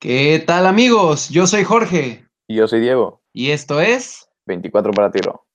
¿Qué tal amigos? Yo soy Jorge. Y yo soy Diego. Y esto es 24 para tiro.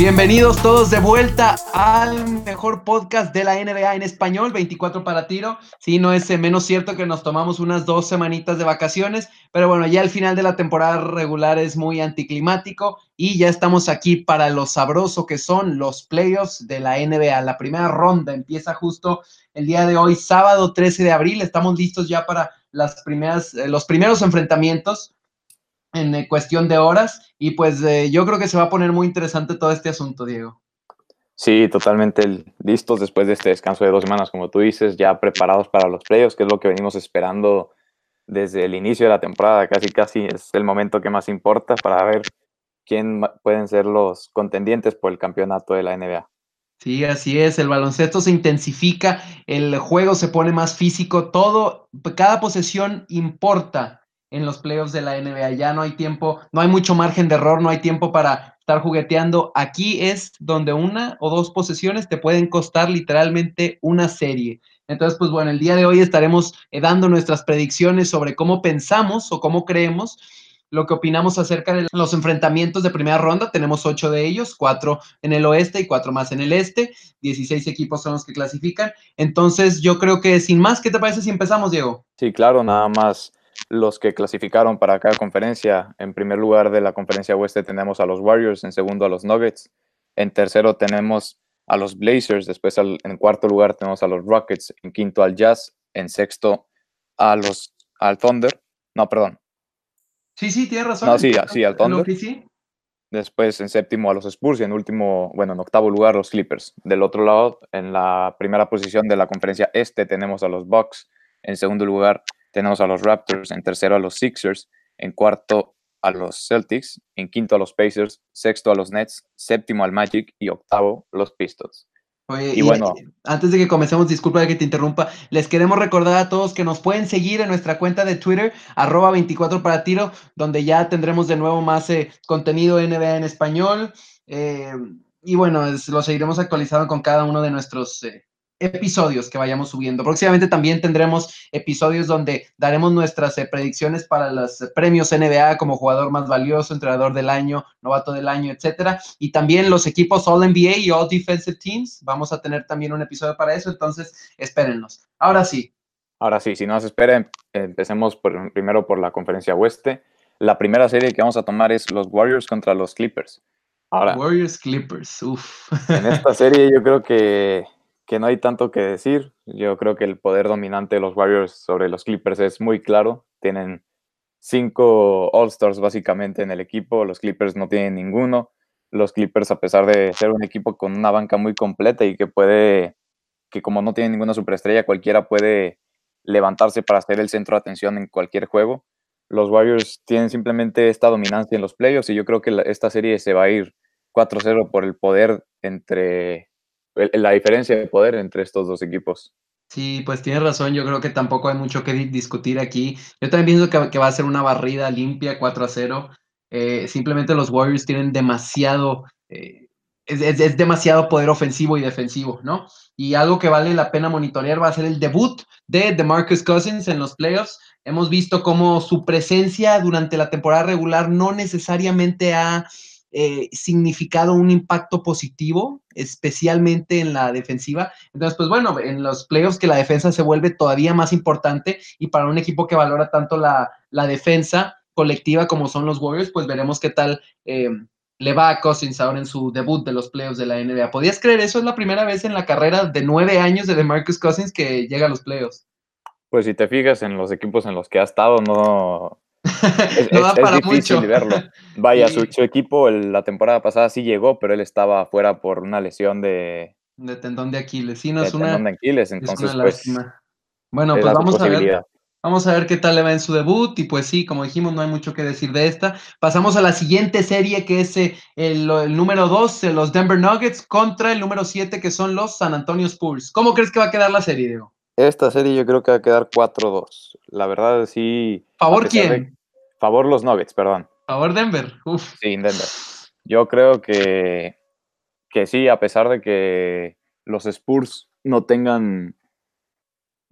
Bienvenidos todos de vuelta al mejor podcast de la NBA en español, 24 para tiro. Sí, no es menos cierto que nos tomamos unas dos semanitas de vacaciones, pero bueno, ya el final de la temporada regular es muy anticlimático y ya estamos aquí para lo sabroso que son los playoffs de la NBA. La primera ronda empieza justo el día de hoy, sábado 13 de abril. Estamos listos ya para las primeras, eh, los primeros enfrentamientos en cuestión de horas y pues eh, yo creo que se va a poner muy interesante todo este asunto, Diego. Sí, totalmente listos después de este descanso de dos semanas, como tú dices, ya preparados para los playoffs, que es lo que venimos esperando desde el inicio de la temporada. Casi, casi es el momento que más importa para ver quién pueden ser los contendientes por el campeonato de la NBA. Sí, así es, el baloncesto se intensifica, el juego se pone más físico, todo, cada posesión importa en los playoffs de la NBA. Ya no hay tiempo, no hay mucho margen de error, no hay tiempo para estar jugueteando. Aquí es donde una o dos posesiones te pueden costar literalmente una serie. Entonces, pues bueno, el día de hoy estaremos eh, dando nuestras predicciones sobre cómo pensamos o cómo creemos lo que opinamos acerca de los enfrentamientos de primera ronda. Tenemos ocho de ellos, cuatro en el oeste y cuatro más en el este. Dieciséis equipos son los que clasifican. Entonces, yo creo que sin más, ¿qué te parece si empezamos, Diego? Sí, claro, nada más los que clasificaron para cada conferencia. En primer lugar de la conferencia oeste tenemos a los Warriors, en segundo a los Nuggets, en tercero tenemos a los Blazers, después en cuarto lugar tenemos a los Rockets, en quinto al Jazz, en sexto a los al Thunder, no, perdón. Sí, sí, tienes razón. No, sí, sí al Thunder. Después en séptimo a los Spurs y en último, bueno, en octavo lugar los Clippers. Del otro lado, en la primera posición de la conferencia este tenemos a los Bucks, en segundo lugar tenemos a los Raptors, en tercero a los Sixers, en cuarto a los Celtics, en quinto a los Pacers, sexto a los Nets, séptimo al Magic y octavo los Pistons. Oye, y, bueno, antes de que comencemos, disculpa que te interrumpa, les queremos recordar a todos que nos pueden seguir en nuestra cuenta de Twitter, arroba 24 para tiro, donde ya tendremos de nuevo más eh, contenido NBA en español. Eh, y bueno, lo seguiremos actualizando con cada uno de nuestros eh, episodios que vayamos subiendo. Próximamente también tendremos episodios donde daremos nuestras eh, predicciones para los premios NBA como jugador más valioso, entrenador del año, novato del año, etcétera. Y también los equipos All NBA y All Defensive Teams. Vamos a tener también un episodio para eso, entonces espérennos. Ahora sí. Ahora sí, si no se esperen, empecemos por, primero por la conferencia oeste. La primera serie que vamos a tomar es los Warriors contra los Clippers. Ahora, Warriors Clippers, uff. En esta serie yo creo que que no hay tanto que decir. Yo creo que el poder dominante de los Warriors sobre los Clippers es muy claro. Tienen cinco All-Stars básicamente en el equipo, los Clippers no tienen ninguno. Los Clippers, a pesar de ser un equipo con una banca muy completa y que puede, que como no tienen ninguna superestrella, cualquiera puede levantarse para ser el centro de atención en cualquier juego. Los Warriors tienen simplemente esta dominancia en los playoffs y yo creo que esta serie se va a ir 4-0 por el poder entre la diferencia de poder entre estos dos equipos. Sí, pues tienes razón, yo creo que tampoco hay mucho que discutir aquí. Yo también pienso que, va a ser una barrida limpia 4 a 0. Eh, simplemente los Warriors tienen demasiado, eh, es, demasiado poder ofensivo y defensivo, ¿no? Y algo que vale la pena monitorear va a ser el debut de DeMarcus Cousins en los playoffs. Hemos visto cómo su presencia durante la temporada regular no necesariamente ha eh, significado un impacto positivo, especialmente en la defensiva. Entonces, pues bueno, en los playoffs que la defensa se vuelve todavía más importante y para un equipo que valora tanto la, defensa colectiva como son los Warriors, pues veremos qué tal eh, le va a Cousins ahora en su debut de los playoffs de la NBA. ¿Podías creer eso? Es la primera vez en la carrera de nueve años de DeMarcus Cousins que llega a los playoffs. Pues si te fijas en los equipos en los que ha estado, no, es, no da para difícil mucho. verlo. Vaya, su, equipo la temporada pasada sí llegó, pero él estaba fuera por una lesión de... De tendón de Aquiles. Sí, no es una... Tendón de Aquiles, entonces pues... Bueno, pues vamos a ver. Vamos a ver qué tal le va en su debut y pues sí, como dijimos, no hay mucho que decir de esta. Pasamos a la siguiente serie que es eh, el, número 2, eh, los Denver Nuggets contra el número 7 que son los San Antonio Spurs. ¿Cómo crees que va a quedar la serie, Diego? Esta serie yo creo que va a quedar 4-2. La verdad, sí. ¿Favor quién? favor los Nuggets, perdón. Favor Denver. Uf. Sí, Denver. Yo creo que, que sí, a pesar de que los Spurs no tengan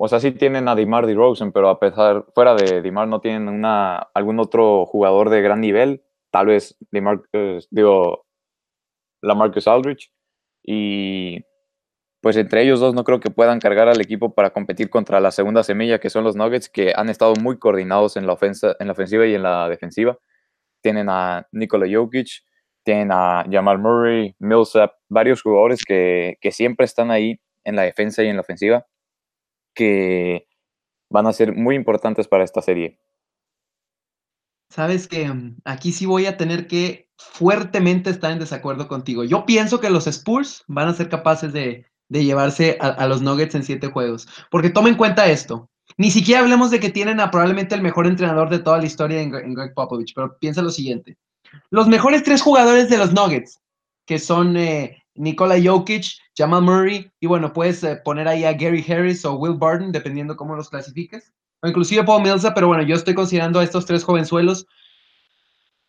o sea, sí tienen a DeMar DeRozan, pero a pesar, fuera de DeMar no tienen una, algún otro jugador de gran nivel. Tal vez DeMar, eh, digo, la Marcus Aldridge. Y pues entre ellos dos no creo que puedan cargar al equipo para competir contra la segunda semilla, que son los Nuggets, que han estado muy coordinados en la, ofensa, en la ofensiva y en la defensiva. Tienen a Nikola Jokic, tienen a Jamal Murray, Millsap, varios jugadores que, que siempre están ahí en la defensa y en la ofensiva que van a ser muy importantes para esta serie. Sabes que aquí sí voy a tener que fuertemente estar en desacuerdo contigo. Yo pienso que los Spurs van a ser capaces de, llevarse a, los Nuggets en siete juegos. Porque toma en cuenta esto. Ni siquiera hablemos de que tienen a probablemente el mejor entrenador de toda la historia en, en Greg Popovich, pero piensa lo siguiente. Los mejores tres jugadores de los Nuggets, que son eh, Nikola Jokic, Jamal Murray, y bueno, puedes eh, poner ahí a Gary Harris o Will Barton, dependiendo cómo los clasifiques, o inclusive Paul Millsap, pero bueno, yo estoy considerando a estos tres jovenzuelos.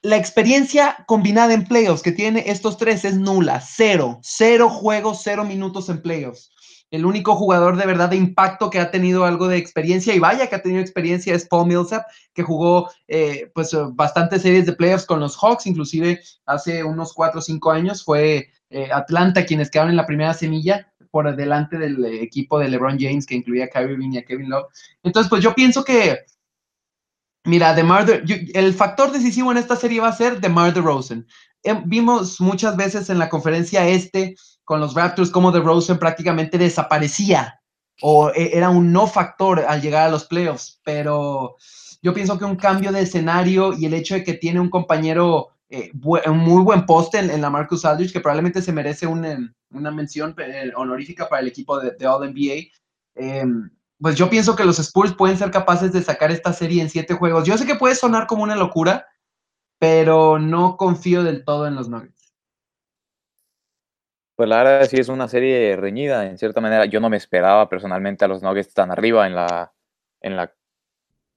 La experiencia combinada en playoffs que tiene estos tres es nula, cero, cero juegos, cero minutos en playoffs. El único jugador de verdad de impacto que ha tenido algo de experiencia, y vaya que ha tenido experiencia, es Paul Millsap, que jugó eh, pues bastantes series de playoffs con los Hawks, inclusive hace unos cuatro o cinco años fue eh, Atlanta quienes quedaron en la primera semilla por delante del equipo de LeBron James que incluía a Kyrie Irving y a Kevin Love. Entonces, pues yo pienso que, mira, de, el factor decisivo en esta serie va a ser DeMar DeRozan. Eh, vimos muchas veces en la conferencia este con los Raptors cómo DeRozan prácticamente desaparecía o e, era un no factor al llegar a los playoffs, pero yo pienso que un cambio de escenario y el hecho de que tiene un compañero eh, un muy buen poste en, la Marcus Aldridge, que probablemente se merece una mención eh, honorífica para el equipo de, All NBA. Em, pues yo pienso que los Spurs pueden ser capaces de sacar esta serie en siete juegos. Yo sé que puede sonar como una locura, pero no confío del todo en los Nuggets. Pues la verdad sí es una serie reñida, en cierta manera. Yo no me esperaba personalmente a los Nuggets tan arriba en la, en la,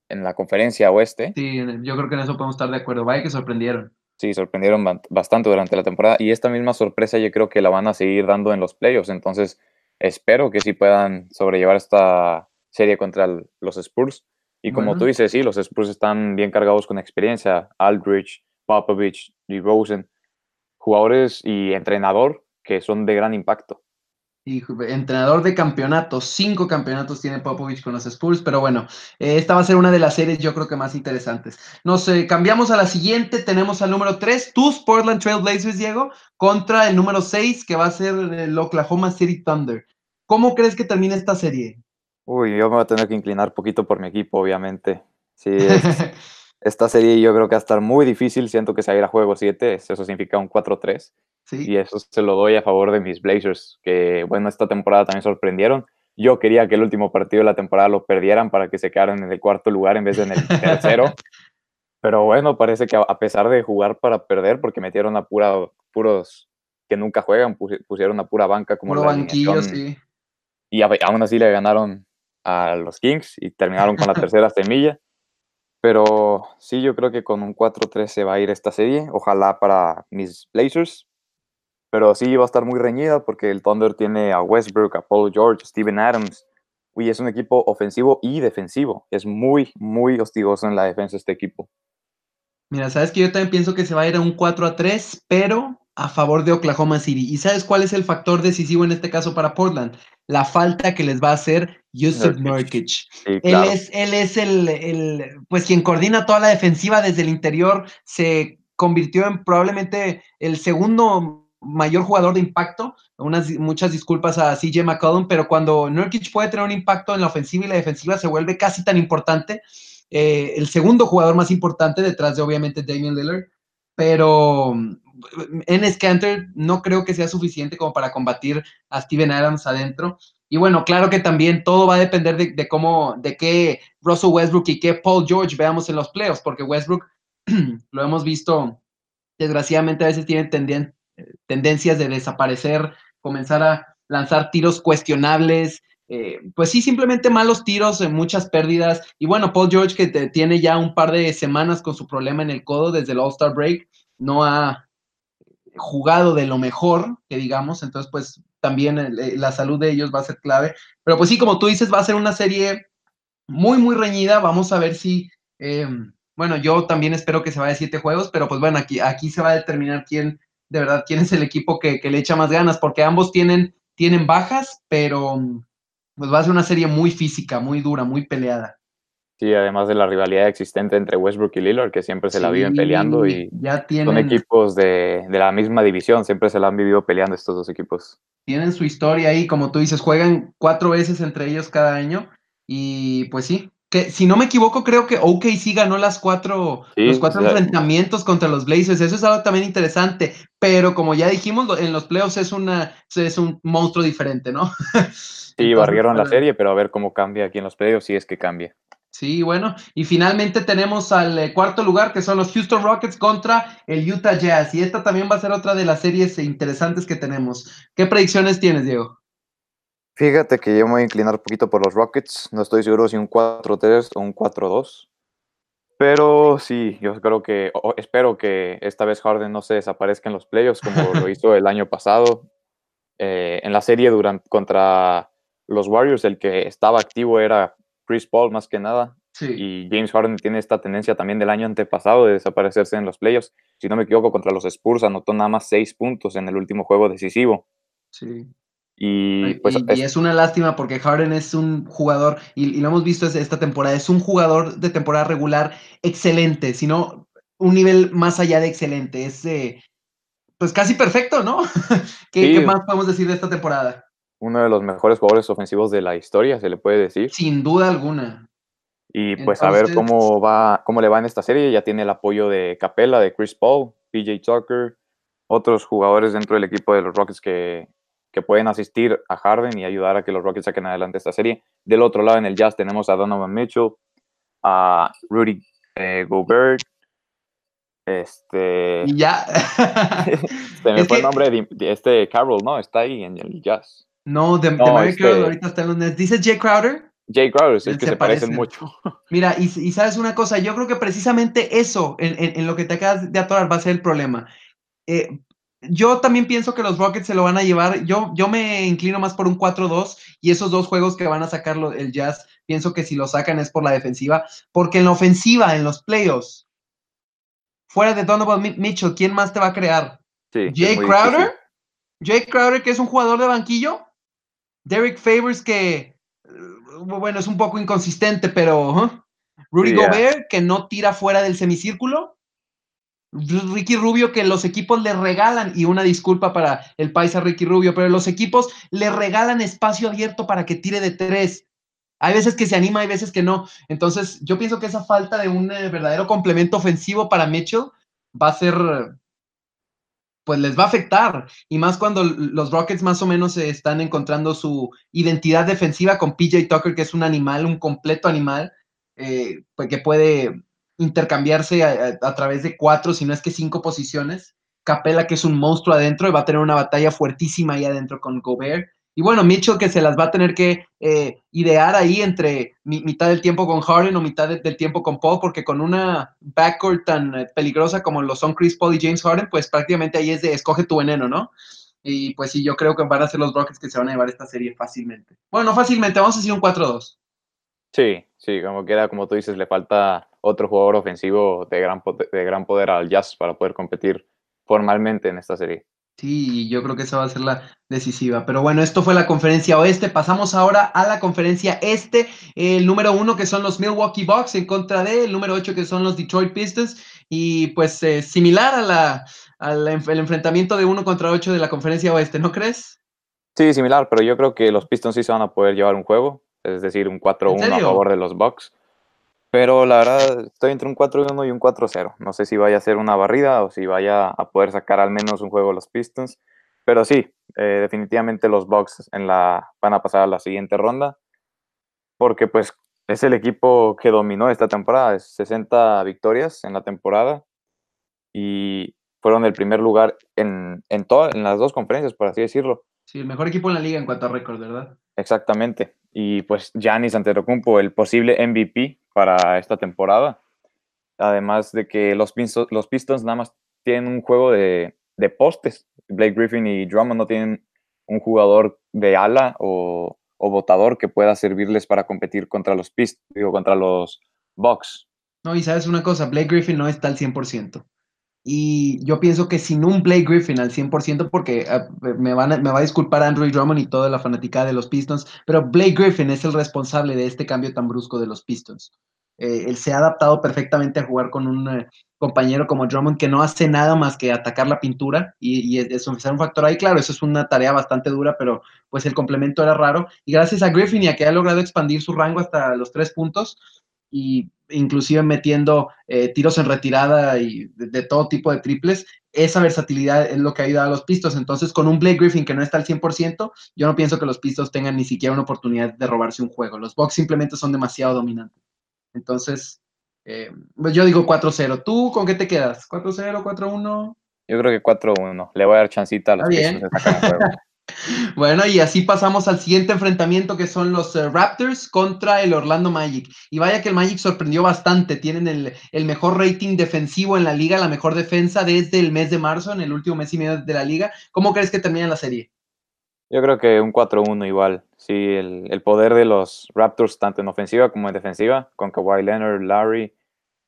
en la conferencia oeste. Sí, yo creo que en eso podemos estar de acuerdo. Vaya que sorprendieron. Sí, sorprendieron bastante durante la temporada y esta misma sorpresa yo creo que la van a seguir dando en los playoffs. Entonces, espero que sí puedan sobrellevar esta serie contra los Spurs. Y como tú dices, sí, los Spurs están bien cargados con experiencia. Aldrich, Popovich, Rosen, jugadores y entrenador que son de gran impacto y entrenador de campeonatos, cinco campeonatos tiene Popovich con los Spurs, pero bueno, eh, esta va a ser una de las series yo creo que más interesantes. Nos eh, cambiamos a la siguiente, tenemos al número 3, tus Portland Trail Blazers, Diego, contra el número 6, que va a ser el Oklahoma City Thunder. ¿Cómo crees que termina esta serie? Uy, yo me voy a tener que inclinar poquito por mi equipo, obviamente. Sí, esta serie yo creo que va a estar muy difícil, siento que se va a ir a juego 7, eso significa un 4-3. Y eso se lo doy a favor de mis Blazers, que bueno, esta temporada también sorprendieron. Yo quería que el último partido de la temporada lo perdieran para que se quedaran en el cuarto lugar en vez de en el tercero. Pero bueno, parece que a pesar de jugar para perder, porque metieron a pura, puros que nunca juegan, pusieron a pura banca como Puro banquillo, sí. Y aún así le ganaron a los Kings y terminaron con la tercera semilla. Pero sí, yo creo que con un 4-3 se va a ir esta serie. Ojalá para mis Blazers. Pero sí va a estar muy reñida porque el Thunder tiene a Westbrook, a Paul George, a Steven Adams. Uy, es un equipo ofensivo y defensivo. Es muy, muy hostigoso en la defensa este equipo. Mira, sabes que yo también pienso que se va a ir a un 4 a 3, pero a favor de Oklahoma City. ¿Y sabes cuál es el factor decisivo en este caso para Portland? La falta que les va a hacer Yusuf Nurkic. Él es, él es el, el, pues quien coordina toda la defensiva desde el interior, se convirtió en probablemente el segundo mayor jugador de impacto. Unas, muchas disculpas a CJ McCollum, pero cuando Nurkic puede tener un impacto en la ofensiva y la defensiva se vuelve casi tan importante. Eh, el segundo jugador más importante detrás de obviamente Damian Lillard, pero en Scanter no creo que sea suficiente como para combatir a Steven Adams adentro. Y bueno, claro que también todo va a depender de, cómo, de qué Russell Westbrook y qué Paul George veamos en los playoffs, porque Westbrook lo hemos visto, desgraciadamente a veces tiene tendencia tendencias de desaparecer, comenzar a lanzar tiros cuestionables, eh, pues sí, simplemente malos tiros, eh, muchas pérdidas. Y bueno, Paul George, que tiene ya un par de semanas con su problema en el codo desde el All-Star Break, no ha jugado de lo mejor, que digamos, entonces pues también eh, la salud de ellos va a ser clave. Pero pues sí, como tú dices, va a ser una serie muy, muy reñida. Vamos a ver si, bueno, yo también espero que se vaya a siete juegos, pero pues bueno, aquí, aquí se va a determinar quién, de verdad, quién es el equipo que, que le echa más ganas, porque ambos tienen, tienen bajas, pero pues va a ser una serie muy física, muy dura, muy peleada. Sí, además de la rivalidad existente entre Westbrook y Lillard, que siempre se la viven peleando y ya tienen, son equipos de, de, la misma división, siempre se la han vivido peleando estos dos equipos. Tienen su historia ahí, como tú dices, juegan cuatro veces entre ellos cada año y pues sí, que si no me equivoco, creo que OKC ganó las cuatro, sí, los cuatro o sea, enfrentamientos contra los Blazers. Eso es algo también interesante. Pero como ya dijimos, en los playoffs es una es un monstruo diferente, ¿no? Sí, Entonces, barrieron la serie, pero a ver cómo cambia aquí en los playoffs, si es que cambia. Sí, bueno, y finalmente tenemos al eh, cuarto lugar, que son los Houston Rockets contra el Utah Jazz. Y esta también va a ser otra de las series interesantes que tenemos. ¿Qué predicciones tienes, Diego? Fíjate que yo me voy a inclinar un poquito por los Rockets. No estoy seguro si un 4-3 o un 4-2. Pero sí, yo creo que, o espero que esta vez Harden no se desaparezca en los playoffs como lo hizo el año pasado. Eh, en la serie durante, contra los Warriors, el que estaba activo era Chris Paul más que nada. Sí. Y James Harden tiene esta tendencia también del año antepasado de desaparecerse en los playoffs. Si no me equivoco, contra los Spurs anotó nada más seis puntos en el último juego decisivo. Sí. Y, pues, y, y, es una lástima porque Harden es un jugador, y, y, lo hemos visto esta temporada, es un jugador de temporada regular excelente, sino un nivel más allá de excelente. Es eh, pues casi perfecto, ¿no? ¿Qué, Sí. ¿Qué más podemos decir de esta temporada? Uno de los mejores jugadores ofensivos de la historia, se le puede decir. Sin duda alguna. Y pues a ver cómo va, cómo le va en esta serie. Ya tiene el apoyo de Capella, de Chris Paul, PJ Tucker, otros jugadores dentro del equipo de los Rockets que, que pueden asistir a Harden y ayudar a que los Rockets saquen adelante esta serie. Del otro lado, en el Jazz tenemos a Donovan Mitchell, a Rudy eh, Gobert, este, Y ya. se me Es fue el nombre de, de este Carroll, ¿no? Está ahí en el Jazz. No, de, de No, Mary este- Carroll ahorita está en los Nets. ¿Dices Jay Crowder? Jay Crowder, es el que se parecen parecen. mucho. Mira, y, y sabes una cosa, yo creo que precisamente eso, en, en- en lo que te acabas de atorar, va a ser el problema. Eh, yo también pienso que los Rockets se lo van a llevar. Yo, yo me inclino más por un 4-2 y esos dos juegos que van a sacar lo- el Jazz, pienso que si lo sacan es por la defensiva, porque en la ofensiva, en los playoffs, fuera de Donovan Mi- Mitchell, ¿quién más te va a crear? Sí, Jay Crowder, difícil. Jay Crowder, que es un jugador de banquillo, Derek Favors, que eh, bueno, es un poco inconsistente, pero. Rudy. Gobert, que no tira fuera del semicírculo, Ricky Rubio, que los equipos le regalan, y una disculpa para el paisa Ricky Rubio, pero los equipos le regalan espacio abierto para que tire de tres. Hay veces que se anima, hay veces que no. Entonces, yo pienso que esa falta de un eh, verdadero complemento ofensivo para Mitchell va a ser, pues les va a afectar. Y más cuando los Rockets más o menos están encontrando su identidad defensiva con PJ Tucker, que es un animal, un completo animal, eh, pues que puede intercambiarse a, a- a través de cuatro, si no es que cinco posiciones. Capela, que es un monstruo adentro, y va a tener una batalla fuertísima ahí adentro con Gobert. Y bueno, Mitchell que se las va a tener que eh, idear ahí entre mi- mitad del tiempo con Harden o mitad de- del tiempo con Paul, porque con una backcourt tan eh, peligrosa como lo son Chris Paul y James Harden, pues prácticamente ahí es de escoge tu veneno, ¿no? Y pues sí, yo creo que van a ser los Rockets que se van a llevar esta serie fácilmente. Bueno, no fácilmente, vamos a decir un 4-2. Sí, sí, como quiera, como tú dices, le falta otro jugador ofensivo de gran, de gran poder al Jazz para poder competir formalmente en esta serie. Sí, yo creo que esa va a ser la decisiva. Pero bueno, esto fue la conferencia oeste. Pasamos ahora a la conferencia este. El número uno que son los Milwaukee Bucks en contra de el número ocho que son los Detroit Pistons. Y pues eh, similar a la, al el enfrentamiento de uno contra ocho de la conferencia oeste, ¿no crees? Sí, similar, pero yo creo que los Pistons sí se van a poder llevar un juego, es decir, un 4-1 a favor de los Bucks. Pero la verdad, estoy entre un 4-1 y un 4-0. No sé si vaya a ser una barrida o si vaya a poder sacar al menos un juego los Pistons. Pero sí, eh, definitivamente los Bucks en la, van a pasar a la siguiente ronda. Porque pues es el equipo que dominó esta temporada. es 60 victorias en la temporada. Y fueron el primer lugar en, en, todas en las dos conferencias, por así decirlo. Sí, el mejor equipo en la liga en cuanto a récord, ¿verdad? Exactamente. Y pues Giannis Antetokounmpo, el posible MVP para esta temporada. Además de que los Pistons, los Pistons nada más tienen un juego de, de postes. Blake Griffin y Drummond no tienen un jugador de ala o, o votador que pueda servirles para competir contra los Pist, digo, contra los Bucks. No, y sabes una cosa, Blake Griffin no está al 100%. Y yo pienso que sin un Blake Griffin al 100%, porque ah, me, van me va a disculpar Andrew Drummond y toda la fanática de los Pistons, pero Blake Griffin es el responsable de este cambio tan brusco de los Pistons. Eh, él se ha adaptado perfectamente a jugar con un eh, compañero como Drummond que no hace nada más que atacar la pintura y, y es, un factor ahí. Claro, eso es una tarea bastante dura, pero pues el complemento era raro. Y gracias a Griffin y a que ha logrado expandir su rango hasta los tres puntos, y inclusive metiendo eh, tiros en retirada y de, todo tipo de triples, esa versatilidad es lo que ha ayudado a los Pistos. Entonces, con un Blake Griffin que no está al 100%, yo no pienso que los Pistos tengan ni siquiera una oportunidad de robarse un juego. Los Bucks simplemente son demasiado dominantes. Entonces, eh, pues yo digo 4-0. ¿Tú con qué te quedas? ¿4-0, 4-1? Yo creo que 4-1. Le voy a dar chancita a los Pistos Bueno, y así pasamos al siguiente enfrentamiento que son los eh, Raptors contra el Orlando Magic. Y vaya que el Magic sorprendió bastante. Tienen el, mejor rating defensivo en la liga, la mejor defensa desde el mes de marzo, en el último mes y medio de la liga. ¿Cómo crees que termina la serie? Yo creo que un 4-1 igual. Sí, el, poder de los Raptors, tanto en ofensiva como en defensiva, con Kawhi Leonard, Larry,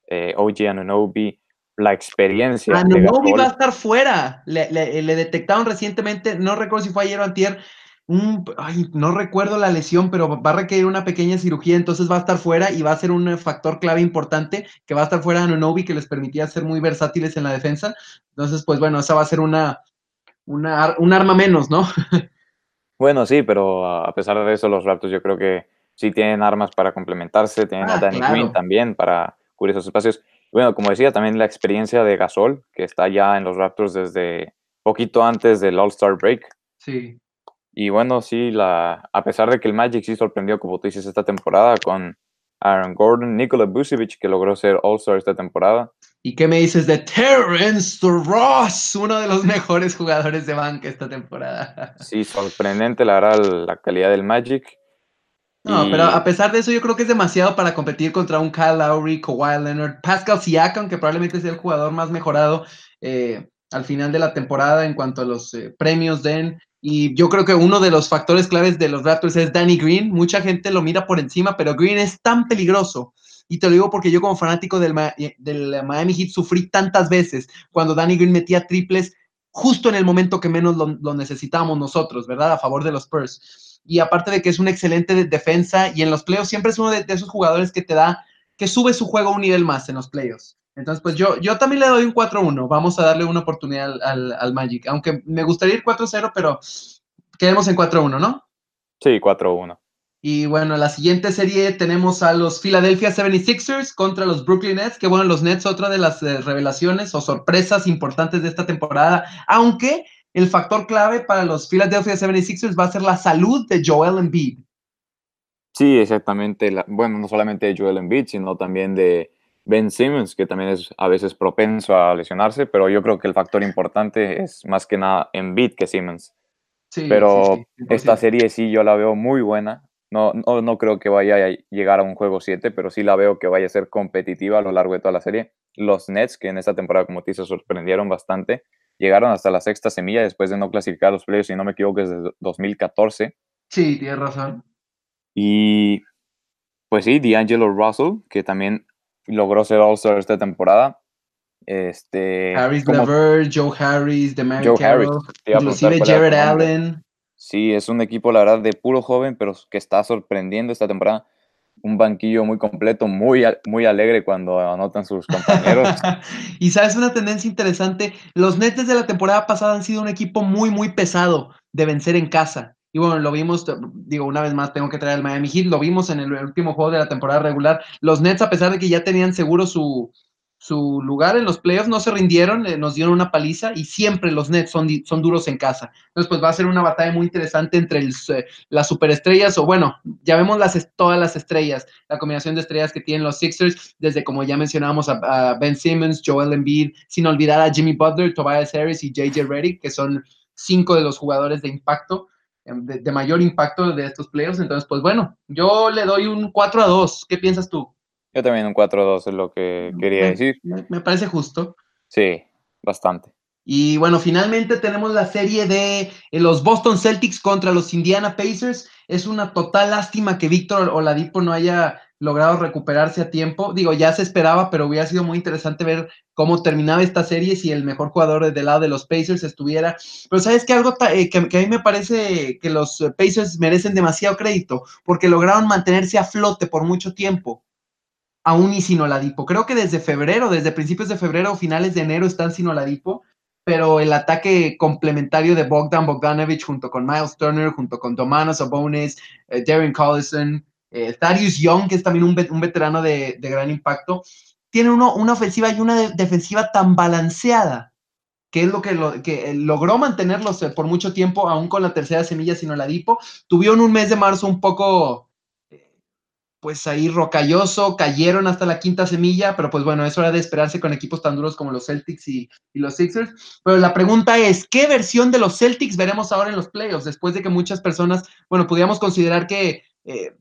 eh, OG Anunobi, la experiencia. Ah, no, va a estar fuera. Le, detectaron recientemente, no recuerdo si fue ayer o antier, un, ay, no recuerdo la lesión, pero va a requerir una pequeña cirugía, entonces va a estar fuera y va a ser un factor clave importante que va a estar fuera de Novi, que les permitía ser muy versátiles en la defensa. Entonces, pues bueno, esa va a ser una, una un arma menos, ¿no? bueno, sí, pero a pesar de eso, los Raptors yo creo que sí tienen armas para complementarse, tienen a ah, Danny Green también para cubrir esos espacios. Bueno, como decía, también la experiencia de Gasol, que está ya en los Raptors desde poquito antes del All-Star Break. Sí. Y bueno, sí, la, a pesar de que el Magic sí sorprendió, como tú dices, esta temporada con Aaron Gordon, Nikola Vucevic, que logró ser All-Star esta temporada. ¿Y qué me dices de Terrence Ross, uno de los mejores jugadores de banca esta temporada? Sí, sorprendente, la verdad, la calidad del Magic. No, pero a pesar de eso, yo creo que es demasiado para competir contra un Kyle Lowry, Kawhi Leonard, Pascal Siakam, que probablemente sea el jugador más mejorado eh, al final de la temporada en cuanto a los eh, premios den. Y yo creo que uno de los factores claves de los Raptors es Danny Green. Mucha gente lo mira por encima, pero Green es tan peligroso. Y te lo digo porque yo como fanático del, del Miami Heat sufrí tantas veces cuando Danny Green metía triples justo en el momento que menos lo, lo necesitábamos nosotros, ¿verdad? A favor de los Spurs y aparte de que es un excelente defensa y en los playoffs siempre es uno de, esos jugadores que te da, que sube su juego a un nivel más en los playoffs. Entonces, pues yo, yo también le doy un 4-1. Vamos a darle una oportunidad al, Magic. Aunque me gustaría ir 4-0, pero quedemos en 4-1, ¿no? Sí, 4-1. Y bueno, la siguiente serie tenemos a los Philadelphia 76ers contra los Brooklyn Nets, que bueno, los Nets, otra de las eh, revelaciones o sorpresas importantes de esta temporada, aunque el factor clave para los Philadelphia 76ers va a ser la salud de Joel Embiid. Sí, exactamente. bueno, no solamente de Joel Embiid, sino también de Ben Simmons, que también es a veces propenso a lesionarse, pero yo creo que el factor importante es más que nada Embiid que Simmons. Sí, pero esta serie sí yo la veo muy buena. No, no, no, creo que vaya a llegar a un juego 7, pero sí la veo que vaya a ser competitiva a lo largo de toda la serie. Los Nets, que en esta temporada, como te dices, sorprendieron bastante, llegaron hasta la sexta semilla después de no clasificar a los playoffs, si no me equivoco, desde 2014. Sí, tienes razón. Y pues sí, D'Angelo Russell, que también logró ser All-Star esta temporada. Este, Harris Lever, Joe Harris, DeMar Carroll, inclusive Jared Allen. Sí, es un equipo, la verdad, de puro joven, pero que está sorprendiendo esta temporada un banquillo muy completo, muy, muy alegre cuando anotan sus compañeros. y sabes una tendencia interesante, los Nets de la temporada pasada han sido un equipo muy, muy pesado de vencer en casa. Y bueno, lo vimos, digo, una vez más tengo que traer al Miami Heat, lo vimos en el último juego de la temporada regular. Los Nets, a pesar de que ya tenían seguro su, su lugar en los playoffs, no se rindieron, eh, nos dieron una paliza y siempre los Nets son, son duros en casa. Entonces, pues va a ser una batalla muy interesante entre las superestrellas, o bueno, ya vemos todas las estrellas, la combinación de estrellas que tienen los Sixers, desde como ya mencionábamos a, Ben Simmons, Joel Embiid, sin olvidar a Jimmy Butler, Tobias Harris y JJ Redick, que son cinco de los jugadores de impacto. Em, de, de mayor impacto de estos playoffs, entonces pues bueno, yo le doy un 4 a 2, ¿qué piensas tú? Yo también un 4-2 es lo que quería decir. Me, parece justo. Sí, bastante. Y bueno, finalmente tenemos la serie de eh, los Boston Celtics contra los Indiana Pacers. Es una total lástima que Víctor Oladipo no haya logrado recuperarse a tiempo. Digo, ya se esperaba, pero hubiera sido muy interesante ver cómo terminaba esta serie si el mejor jugador del lado de los Pacers estuviera. Pero sabes que algo eh, que, que, a mí me parece que los Pacers merecen demasiado crédito, porque lograron mantenerse a flote por mucho tiempo aún y sin Oladipo. Creo que desde febrero, desde principios de febrero o finales de enero están sin Oladipo pero el ataque complementario de Bogdan Bogdanovich junto con Miles Turner, junto con Domanos Sabonis, eh, Darren Collison, eh, Thaddeus Young, que es también un, veterano de, gran impacto, tiene una ofensiva y una de, defensiva tan balanceada, que es lo que, lo, que logró mantenerlos eh, por mucho tiempo, aún con la tercera semilla sin Oladipo. Tuvieron un mes de marzo un poco pues ahí rocalloso, cayeron hasta la quinta semilla, pero pues bueno, es hora de esperarse con equipos tan duros como los Celtics y, los Sixers. Pero la pregunta es, ¿qué versión de los Celtics veremos ahora en los playoffs? Después de que muchas personas, bueno, pudiéramos considerar que eh,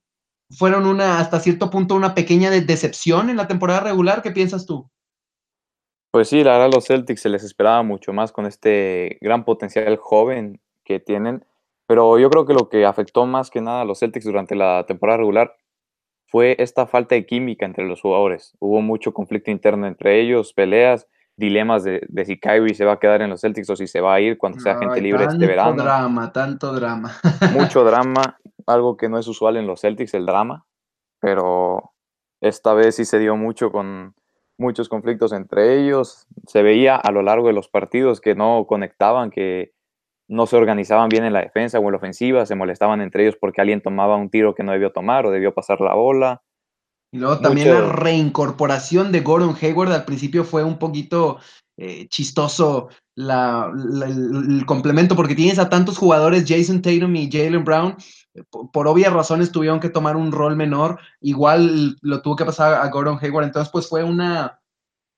fueron una, hasta cierto punto, una pequeña de decepción en la temporada regular. ¿Qué piensas tú? Pues sí, la verdad los Celtics se les esperaba mucho más con este gran potencial joven que tienen, pero yo creo que lo que afectó más que nada a los Celtics durante la temporada regular fue esta falta de química entre los jugadores. Hubo mucho conflicto interno entre ellos, peleas, dilemas de, de si Kyrie se va a quedar en los Celtics o si se va a ir cuando sea gente libre este verano. Tanto drama, tanto drama. Mucho drama, algo que no es usual en los Celtics, el drama, pero esta vez sí se dio mucho con muchos conflictos entre ellos. Se veía a lo largo de los partidos que no conectaban, que no se organizaban bien en la defensa o en la ofensiva, se molestaban entre ellos porque alguien tomaba un tiro que no debió tomar o debió pasar la bola. Y luego también Mucho... la reincorporación de Gordon Hayward al principio fue un poquito eh, chistoso la, la, el, el, complemento porque tienes a tantos jugadores, Jason Tatum y Jalen Brown, por, por, obvias razones tuvieron que tomar un rol menor, igual lo tuvo que pasar a Gordon Hayward, entonces pues fue una,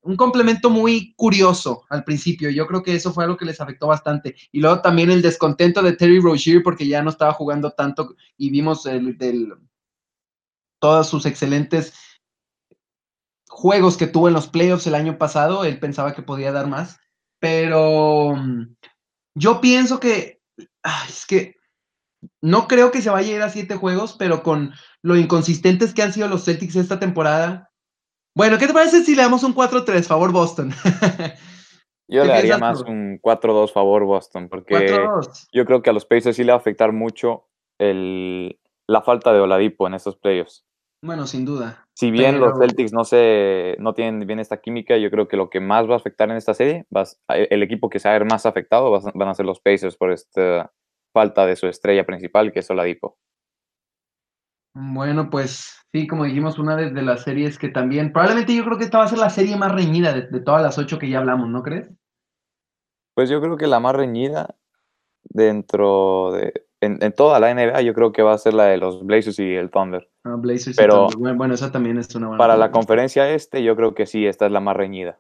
un complemento muy curioso al principio. Yo creo que eso fue algo que les afectó bastante. Y luego también el descontento de Terry Rozier porque ya no estaba jugando tanto y vimos el, del, todos sus excelentes juegos que tuvo en los playoffs el año pasado. Él pensaba que podía dar más. Pero mm, yo pienso que es que no creo que se vaya a ir a siete juegos, pero con lo inconsistentes que han sido los Celtics esta temporada, bueno, ¿qué te parece si le damos un 4-3 favor Boston? Yo le daría más tú? un 4-2 favor Boston, porque yo creo que a los Pacers sí le va a afectar mucho el, la falta de Oladipo en estos playoffs. Bueno, sin duda. Si bien pero... los Celtics no, se, no tienen bien esta química, yo creo que lo que más va a afectar en esta serie, va, el equipo que se va a ver más afectado van a ser los Pacers por esta falta de su estrella principal, que es Oladipo. Bueno, pues sí, como dijimos, una de, de, las series que también, probablemente yo creo que esta va a ser la serie más reñida de, de todas las ocho que ya hablamos, ¿no crees? Pues yo creo que la más reñida dentro de, en, en, toda la NBA, yo creo que va a ser la de los Blazers y el Thunder. Ah, Blazers Pero y Thunder. Bueno, esa también es una buena. Para la conferencia este, yo creo que sí, esta es la más reñida.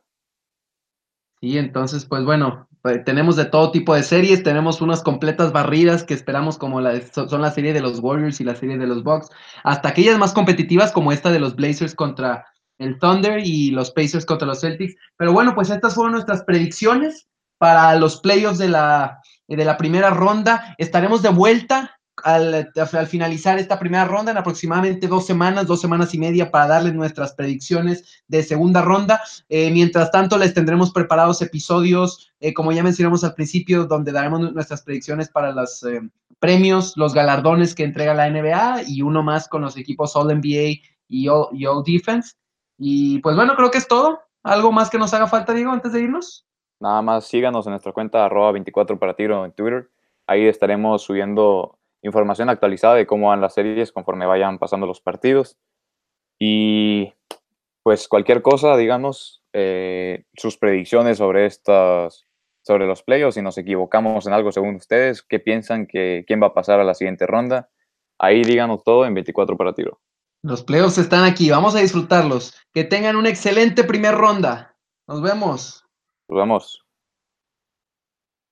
Y entonces, pues bueno, tenemos de todo tipo de series, tenemos unas completas barridas que esperamos como la, son la serie de los Warriors y la serie de los Bucks, hasta aquellas más competitivas como esta de los Blazers contra el Thunder y los Pacers contra los Celtics. Pero bueno, pues estas fueron nuestras predicciones para los playoffs de la, de la primera ronda. Estaremos de vuelta al, al, finalizar esta primera ronda en aproximadamente dos semanas, dos semanas y media para darles nuestras predicciones de segunda ronda. Eh, mientras tanto, les tendremos preparados episodios, eh, como ya mencionamos al principio, donde daremos nuestras predicciones para los eh, premios, los galardones que entrega la NBA y uno más con los equipos All NBA y All, y All Defense. Y pues bueno, creo que es todo. ¿Algo más que nos haga falta, Diego, antes de irnos? Nada más síganos en nuestra cuenta arroba 24 para tiro en Twitter. Ahí estaremos subiendo información actualizada de cómo van las series conforme vayan pasando los partidos. Y pues cualquier cosa, díganos eh, sus predicciones sobre estas sobre los playoffs, si nos equivocamos en algo según ustedes, qué piensan que quién va a pasar a la siguiente ronda. Ahí díganos todo en 24 para tiro. Los playoffs están aquí, vamos a disfrutarlos. Que tengan una excelente primera ronda. Nos vemos. Nos vemos.